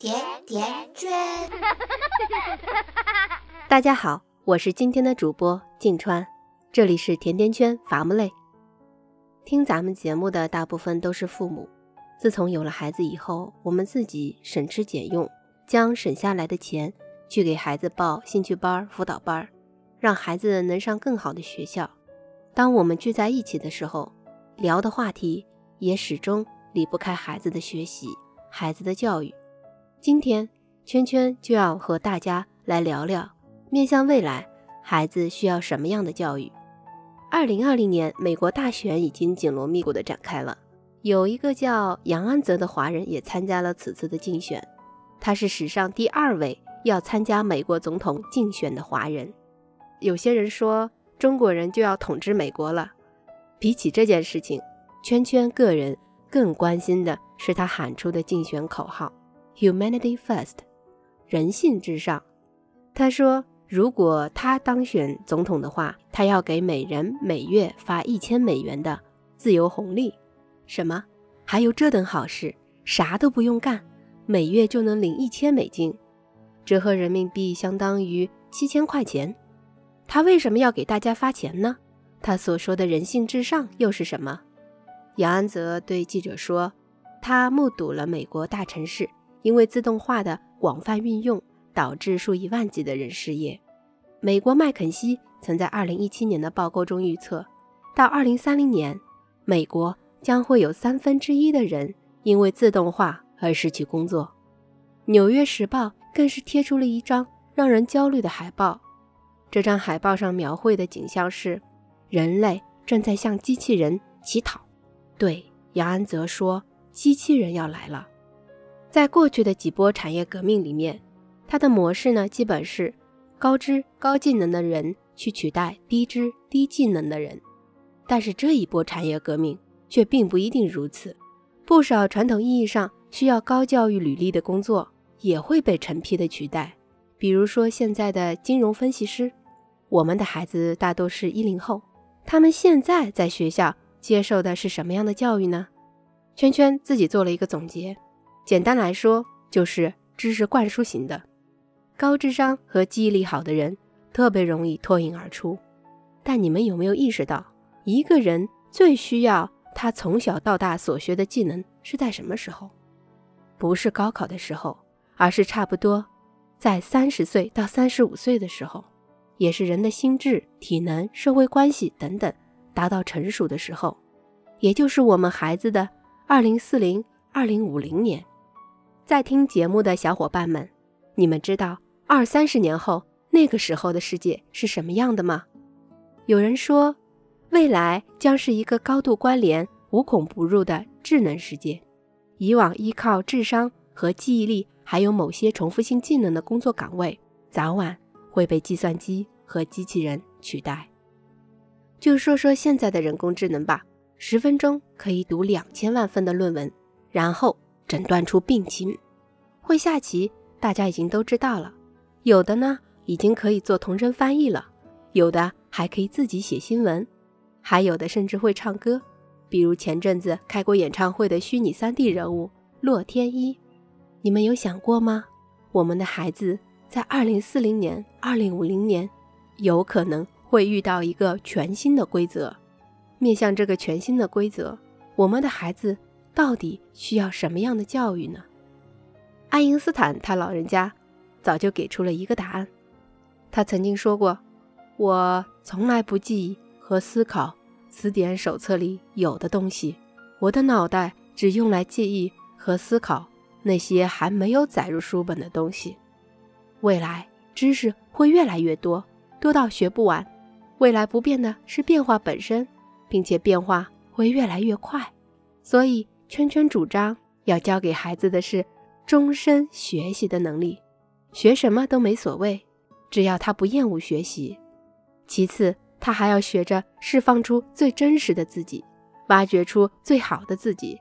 甜甜圈。大家好，我是今天的主播静川，这里是甜甜圈伐木累。听咱们节目的大部分都是父母。自从有了孩子以后，我们自己省吃俭用，将省下来的钱去给孩子报兴趣班、辅导班，让孩子能上更好的学校。当我们聚在一起的时候，聊的话题也始终离不开孩子的学习、孩子的教育。今天，圈圈就要和大家来聊聊，面向未来，孩子需要什么样的教育。二零二零年，美国大选已经紧锣密鼓地展开了。有一个叫杨安泽的华人也参加了此次的竞选，他是史上第二位要参加美国总统竞选的华人。有些人说中国人就要统治美国了。比起这件事情，圈圈个人更关心的是他喊出的竞选口号 “Humanity First”，人性至上。他说，如果他当选总统的话，他要给每人每月发一千美元的自由红利。什么？还有这等好事？啥都不用干，每月就能领一千美金，折合人民币相当于七千块钱。他为什么要给大家发钱呢？他所说的人性至上又是什么？杨安泽对记者说：“他目睹了美国大城市因为自动化的广泛运用，导致数以万计的人失业。美国麦肯锡曾在2017年的报告中预测，到2030年，美国。”将会有三分之一的人因为自动化而失去工作。纽约时报更是贴出了一张让人焦虑的海报。这张海报上描绘的景象是，人类正在向机器人乞讨。对，杨安泽说，机器人要来了。在过去的几波产业革命里面，它的模式呢，基本是高知高技能的人去取代低知低技能的人。但是这一波产业革命。却并不一定如此，不少传统意义上需要高教育履历的工作也会被成批的取代。比如说现在的金融分析师，我们的孩子大多是一零后，他们现在在学校接受的是什么样的教育呢？圈圈自己做了一个总结，简单来说就是知识灌输型的，高智商和记忆力好的人特别容易脱颖而出。但你们有没有意识到，一个人最需要？他从小到大所学的技能是在什么时候？不是高考的时候，而是差不多在三十岁到三十五岁的时候，也是人的心智、体能、社会关系等等达到成熟的时候，也就是我们孩子的二零四零、二零五零年。在听节目的小伙伴们，你们知道二三十年后那个时候的世界是什么样的吗？有人说。未来将是一个高度关联、无孔不入的智能世界。以往依靠智商和记忆力，还有某些重复性技能的工作岗位，早晚会被计算机和机器人取代。就说说现在的人工智能吧，十分钟可以读两千万份的论文，然后诊断出病情。会下棋，大家已经都知道了。有的呢，已经可以做同声翻译了；有的还可以自己写新闻。还有的甚至会唱歌，比如前阵子开过演唱会的虚拟 3D 人物洛天依。你们有想过吗？我们的孩子在2040年、2050年，有可能会遇到一个全新的规则。面向这个全新的规则，我们的孩子到底需要什么样的教育呢？爱因斯坦他老人家早就给出了一个答案。他曾经说过：“我从来不记忆。”和思考，词典手册里有的东西，我的脑袋只用来记忆和思考那些还没有载入书本的东西。未来知识会越来越多，多到学不完。未来不变的是变化本身，并且变化会越来越快。所以，圈圈主张要教给孩子的是终身学习的能力，学什么都没所谓，只要他不厌恶学习。其次。他还要学着释放出最真实的自己，挖掘出最好的自己，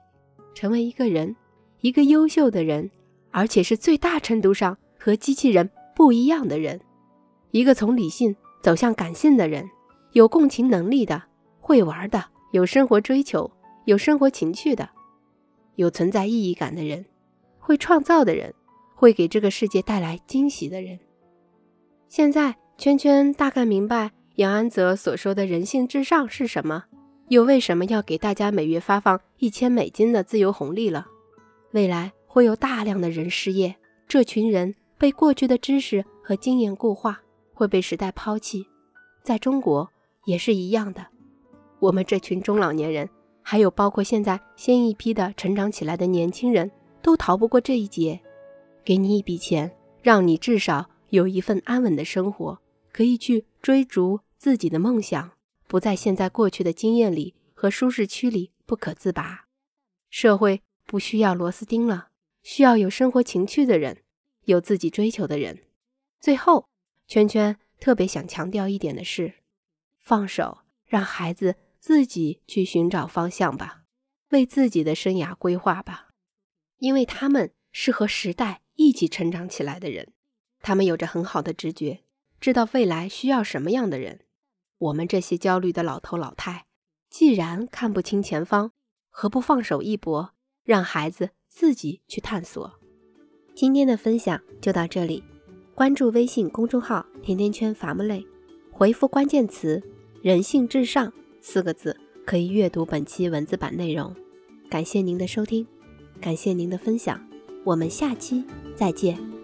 成为一个人，一个优秀的人，而且是最大程度上和机器人不一样的人，一个从理性走向感性的人，有共情能力的，会玩的，有生活追求，有生活情趣的，有存在意义感的人，会创造的人，会给这个世界带来惊喜的人。现在，圈圈大概明白杨安泽所说的人性至上是什么，又为什么要给大家每月发放一千美金的自由红利了。未来会有大量的人失业，这群人被过去的知识和经验固化，会被时代抛弃。在中国也是一样的，我们这群中老年人，还有包括现在新一批的成长起来的年轻人，都逃不过这一劫。给你一笔钱，让你至少有一份安稳的生活，可以去追逐自己的梦想，不在现在过去的经验里和舒适区里不可自拔。社会不需要螺丝钉了，需要有生活情趣的人，有自己追求的人。最后，圈圈特别想强调一点的是，放手，让孩子自己去寻找方向吧，为自己的生涯规划吧，因为他们是和时代。一起成长起来的人，他们有着很好的直觉，知道未来需要什么样的人。我们这些焦虑的老头老太，既然看不清前方，何不放手一搏，让孩子自己去探索？今天的分享就到这里，关注微信公众号“甜甜圈伐木累”，回复关键词“人性至上”四个字，可以阅读本期文字版内容。感谢您的收听，感谢您的分享。我们下期再见。